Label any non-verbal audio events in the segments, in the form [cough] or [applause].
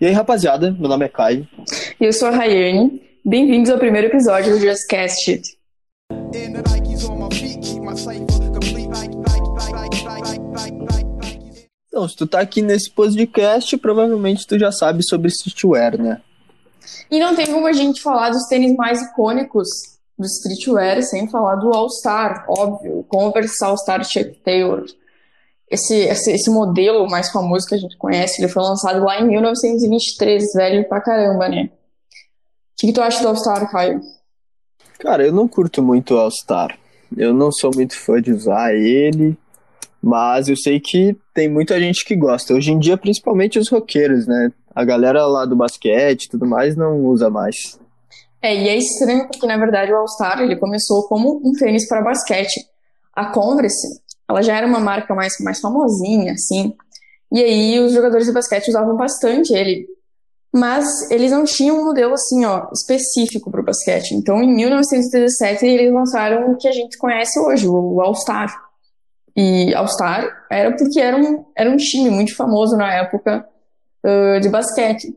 E aí, rapaziada, meu nome é Caio. E eu sou a Rayane. Bem-vindos ao primeiro episódio do Just Cast It. Então, se tu tá aqui nesse podcast, provavelmente tu já sabe sobre streetwear, né? E não tem como a gente falar dos tênis mais icônicos do streetwear sem falar do All-Star, óbvio. O Converse All-Star Chuck Taylor. Esse, esse, esse, modelo mais famoso que a gente conhece, ele foi lançado lá em 1923, velho pra caramba, né? O que, que tu acha do All-Star, Caio? Cara, eu não curto muito o All-Star. Eu não sou muito fã de usar ele, mas eu sei que tem muita gente que gosta. Hoje em dia, principalmente os roqueiros, né? A galera lá do basquete e tudo mais não usa mais. É, e é estranho porque, na verdade, o All-Star ele começou como um tênis para basquete. A Converse, ela já era uma marca mais, mais famosinha, assim. E aí os jogadores de basquete usavam bastante ele. Mas eles não tinham um modelo, assim, ó, específico para o basquete. Então, em 1917, eles lançaram o que a gente conhece hoje, o All-Star. E All-Star era porque era um, era um time muito famoso na época uh, de basquete.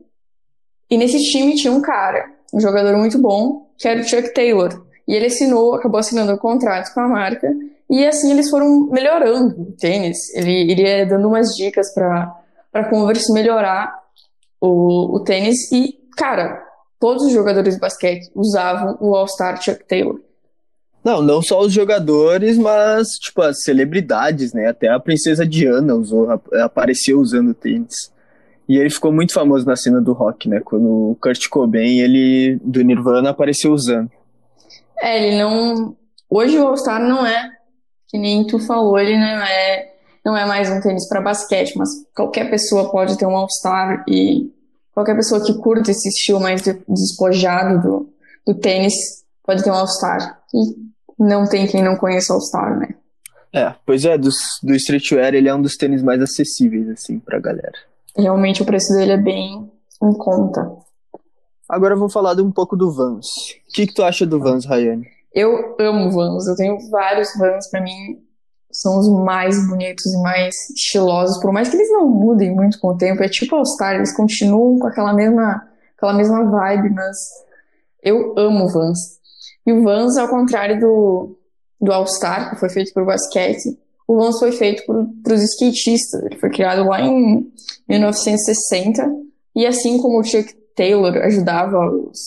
E nesse time tinha um cara um jogador muito bom, que era o Chuck Taylor. E ele assinou, acabou assinando um contrato com a marca, e assim eles foram melhorando o tênis. Ele iria dando umas dicas para para Converse melhorar o, o tênis e, cara, todos os jogadores de basquete usavam o All-Star Chuck Taylor. Não, não só os jogadores, mas tipo as celebridades, né? Até a princesa Diana usou, apareceu usando tênis. E ele ficou muito famoso na cena do rock, né? Quando o Kurt Cobain, ele do Nirvana, apareceu usando. É, ele não. Hoje o All-Star não é, que nem tu falou, ele não é, não é mais um tênis para basquete, mas qualquer pessoa pode ter um All-Star e qualquer pessoa que curta esse estilo mais despojado do, do tênis pode ter um All-Star. E não tem quem não conheça All-Star, né? É, pois é, do, do streetwear ele é um dos tênis mais acessíveis, assim, pra galera. Realmente o preço dele é bem em conta. Agora vamos falar de um pouco do Vans. O que, que tu acha do Vans, Rayane? Eu amo Vans, eu tenho vários Vans, para mim são os mais bonitos e mais estilosos, por mais que eles não mudem muito com o tempo, é tipo All Star, eles continuam com aquela mesma, aquela mesma vibe, mas eu amo Vans. E o Vans, ao contrário do, do All Star, que foi feito por basquete, o Vans foi feito para os skatistas. Ele foi criado lá em 1960 e assim como o Chuck Taylor ajudava os,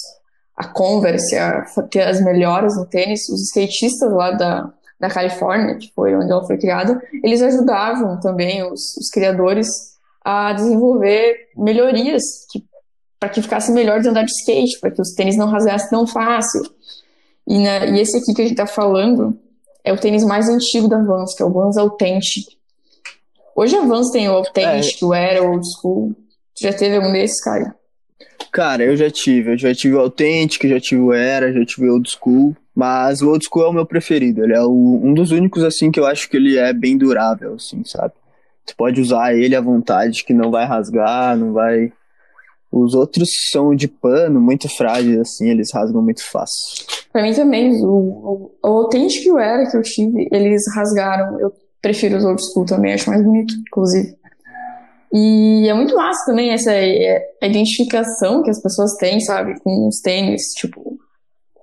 a Converse a ter as melhoras no tênis, os skatistas lá da, da Califórnia, que foi onde ela foi criada, eles ajudavam também os, os criadores a desenvolver melhorias para que ficasse melhor de andar de skate, para que os tênis não rasgassem tão fácil. E, na, e esse aqui que a gente está falando é o tênis mais antigo da Vans, que é o Vans Authentic. Hoje a Vans tem o Authentic, é. o Era, o Old School. Tu já teve algum desses, cara? Cara, eu já tive. Eu já tive o Authentic, já tive o Era, já tive o Old School. Mas o Old School é o meu preferido. Ele é o, um dos únicos, assim, que eu acho que ele é bem durável, assim, sabe? Tu pode usar ele à vontade, que não vai rasgar, não vai os outros são de pano, muito frágeis, assim, eles rasgam muito fácil. Pra mim também, o, o, o Authentic Era que eu tive, eles rasgaram. Eu prefiro os old school também, acho mais bonito, inclusive. E é muito massa também essa é, identificação que as pessoas têm, sabe, com os tênis, tipo,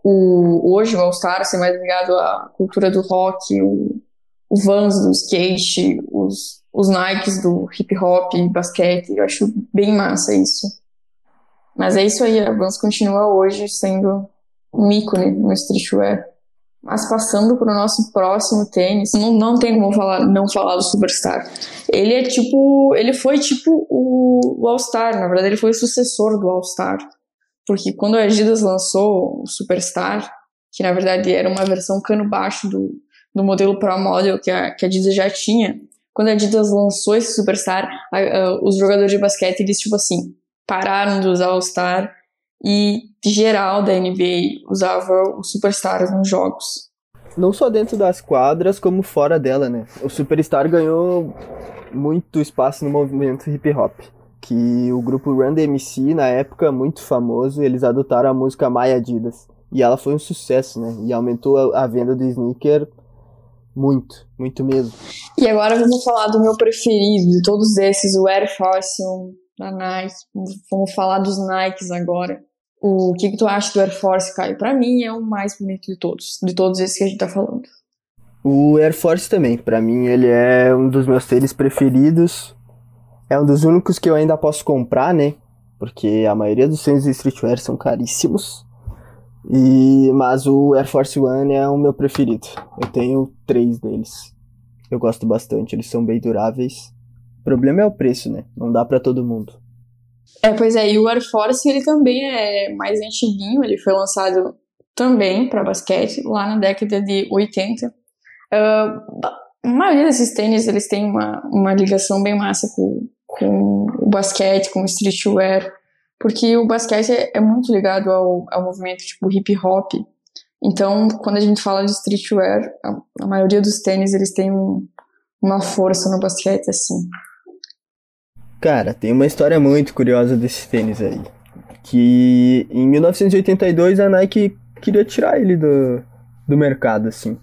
o, hoje o All-Star ser mais ligado à cultura do rock, o, o Vans do skate, os, os Nikes do hip hop, basquete, eu acho bem massa isso. Mas é isso aí, a Vans continua hoje sendo um ícone no streetwear. Mas passando para o nosso próximo tênis, não, não tem como falar, não falar do Superstar. Ele é tipo. Ele foi tipo o, o All-Star, na verdade, ele foi o sucessor do All-Star. Porque quando a Adidas lançou o Superstar, que na verdade era uma versão cano baixo do, do modelo Pro Model que a, que a Adidas já tinha, quando a Adidas lançou esse Superstar, a, a, os jogadores de basquete, eles tipo assim, pararam de usar o Star e geral da NBA usava o Superstar nos jogos. Não só dentro das quadras, como fora dela, né? O Superstar ganhou muito espaço no movimento hip hop. Que o grupo Run DMC, na época, muito famoso, eles adotaram a música My Adidas. E ela foi um sucesso, né? E aumentou a, a venda do sneaker muito, muito mesmo. E agora vamos falar do meu preferido, de todos esses, o Air Force 1 da Nike. Vamos falar dos Nikes agora. O que, que tu acha do Air Force, Caio? Pra mim é o mais bonito de todos, de todos esses que a gente tá falando. O Air Force também, para mim ele é um dos meus tênis preferidos. É um dos únicos que eu ainda posso comprar, né? Porque a maioria dos tênis de streetwear são caríssimos. E mas o Air Force One é o meu preferido. Eu tenho três deles. Eu gosto bastante, eles são bem duráveis. O problema é o preço, né? Não dá para todo mundo. É, pois é, e o Air Force ele também é mais antiguinho, ele foi lançado também para basquete lá na década de 80. Uh, a maioria desses tênis eles têm uma, uma ligação bem massa com, com o basquete, com o streetwear, porque o basquete é, é muito ligado ao, ao movimento tipo hip hop. Então, quando a gente fala de streetwear, a, a maioria dos tênis eles têm um, uma força no basquete assim. Cara, tem uma história muito curiosa desse tênis aí. Que em 1982 a Nike queria tirar ele do, do mercado, assim.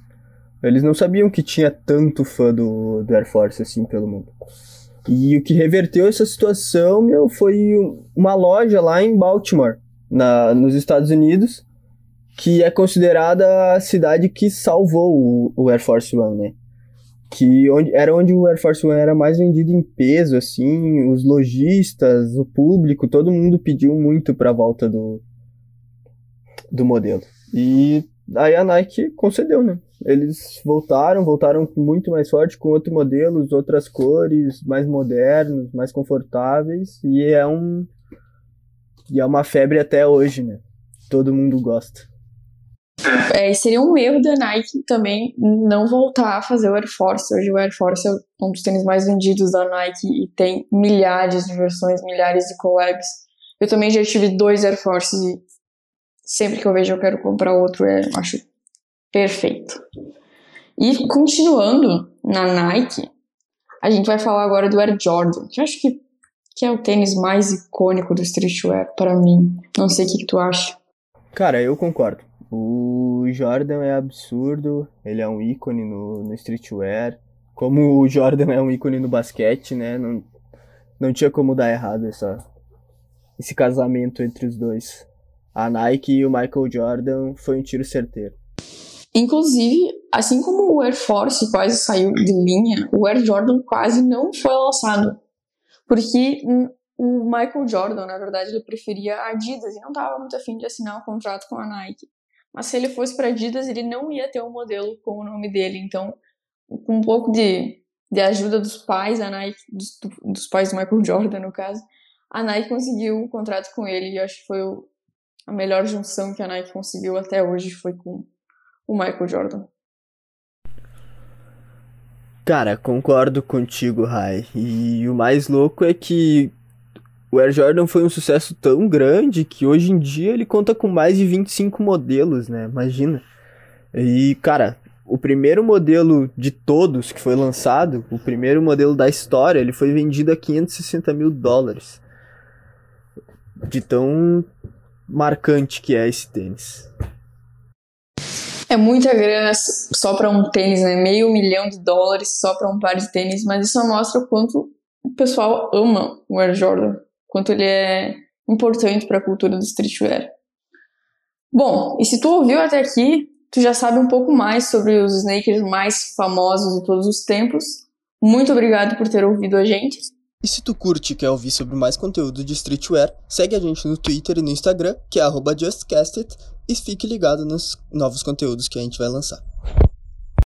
Eles não sabiam que tinha tanto fã do, do Air Force, assim, pelo mundo. E o que reverteu essa situação, meu, foi uma loja lá em Baltimore, na, nos Estados Unidos, que é considerada a cidade que salvou o, o Air Force One, né? Que onde, era onde o Air Force One era mais vendido em peso, assim, os lojistas, o público, todo mundo pediu muito pra volta do, do modelo. E aí a Nike concedeu, né? Eles voltaram, voltaram muito mais forte com outros modelos, outras cores, mais modernos, mais confortáveis e é um e é uma febre até hoje, né? Todo mundo gosta. É, seria um erro da Nike também não voltar a fazer o Air Force. Hoje o Air Force é um dos tênis mais vendidos da Nike e tem milhares de versões, milhares de collabs. Eu também já tive dois Air Force e sempre que eu vejo eu quero comprar outro, é, acho Perfeito. E continuando na Nike, a gente vai falar agora do Air Jordan, que acho que, que é o tênis mais icônico do streetwear para mim. Não sei o que, que tu acha. Cara, eu concordo. O Jordan é absurdo, ele é um ícone no, no streetwear. Como o Jordan [laughs] é um ícone no basquete, né? Não, não tinha como dar errado essa, esse casamento entre os dois. A Nike e o Michael Jordan foi um tiro certeiro. Inclusive, assim como o Air Force quase saiu de linha, o Air Jordan quase não foi lançado. Porque o Michael Jordan, na verdade, ele preferia a Adidas e não estava muito afim de assinar um contrato com a Nike. Mas se ele fosse para Adidas, ele não ia ter um modelo com o nome dele. Então, com um pouco de, de ajuda dos pais, a Nike, dos, dos pais do Michael Jordan, no caso, a Nike conseguiu um contrato com ele. E acho que foi o, a melhor junção que a Nike conseguiu até hoje foi com o Michael Jordan. Cara, concordo contigo, Rai. E o mais louco é que o Air Jordan foi um sucesso tão grande que hoje em dia ele conta com mais de 25 modelos, né? Imagina. E, cara, o primeiro modelo de todos que foi lançado, o primeiro modelo da história, ele foi vendido a 560 mil dólares. De tão marcante que é esse tênis. É muita grana só para um tênis, né? Meio milhão de dólares só para um par de tênis, mas isso mostra o quanto o pessoal ama o Air Jordan, quanto ele é importante para a cultura do streetwear. Bom, e se tu ouviu até aqui, tu já sabe um pouco mais sobre os sneakers mais famosos de todos os tempos. Muito obrigado por ter ouvido a gente. E se tu curte e quer ouvir sobre mais conteúdo de streetwear, segue a gente no Twitter e no Instagram, que é JustCastit, e fique ligado nos novos conteúdos que a gente vai lançar.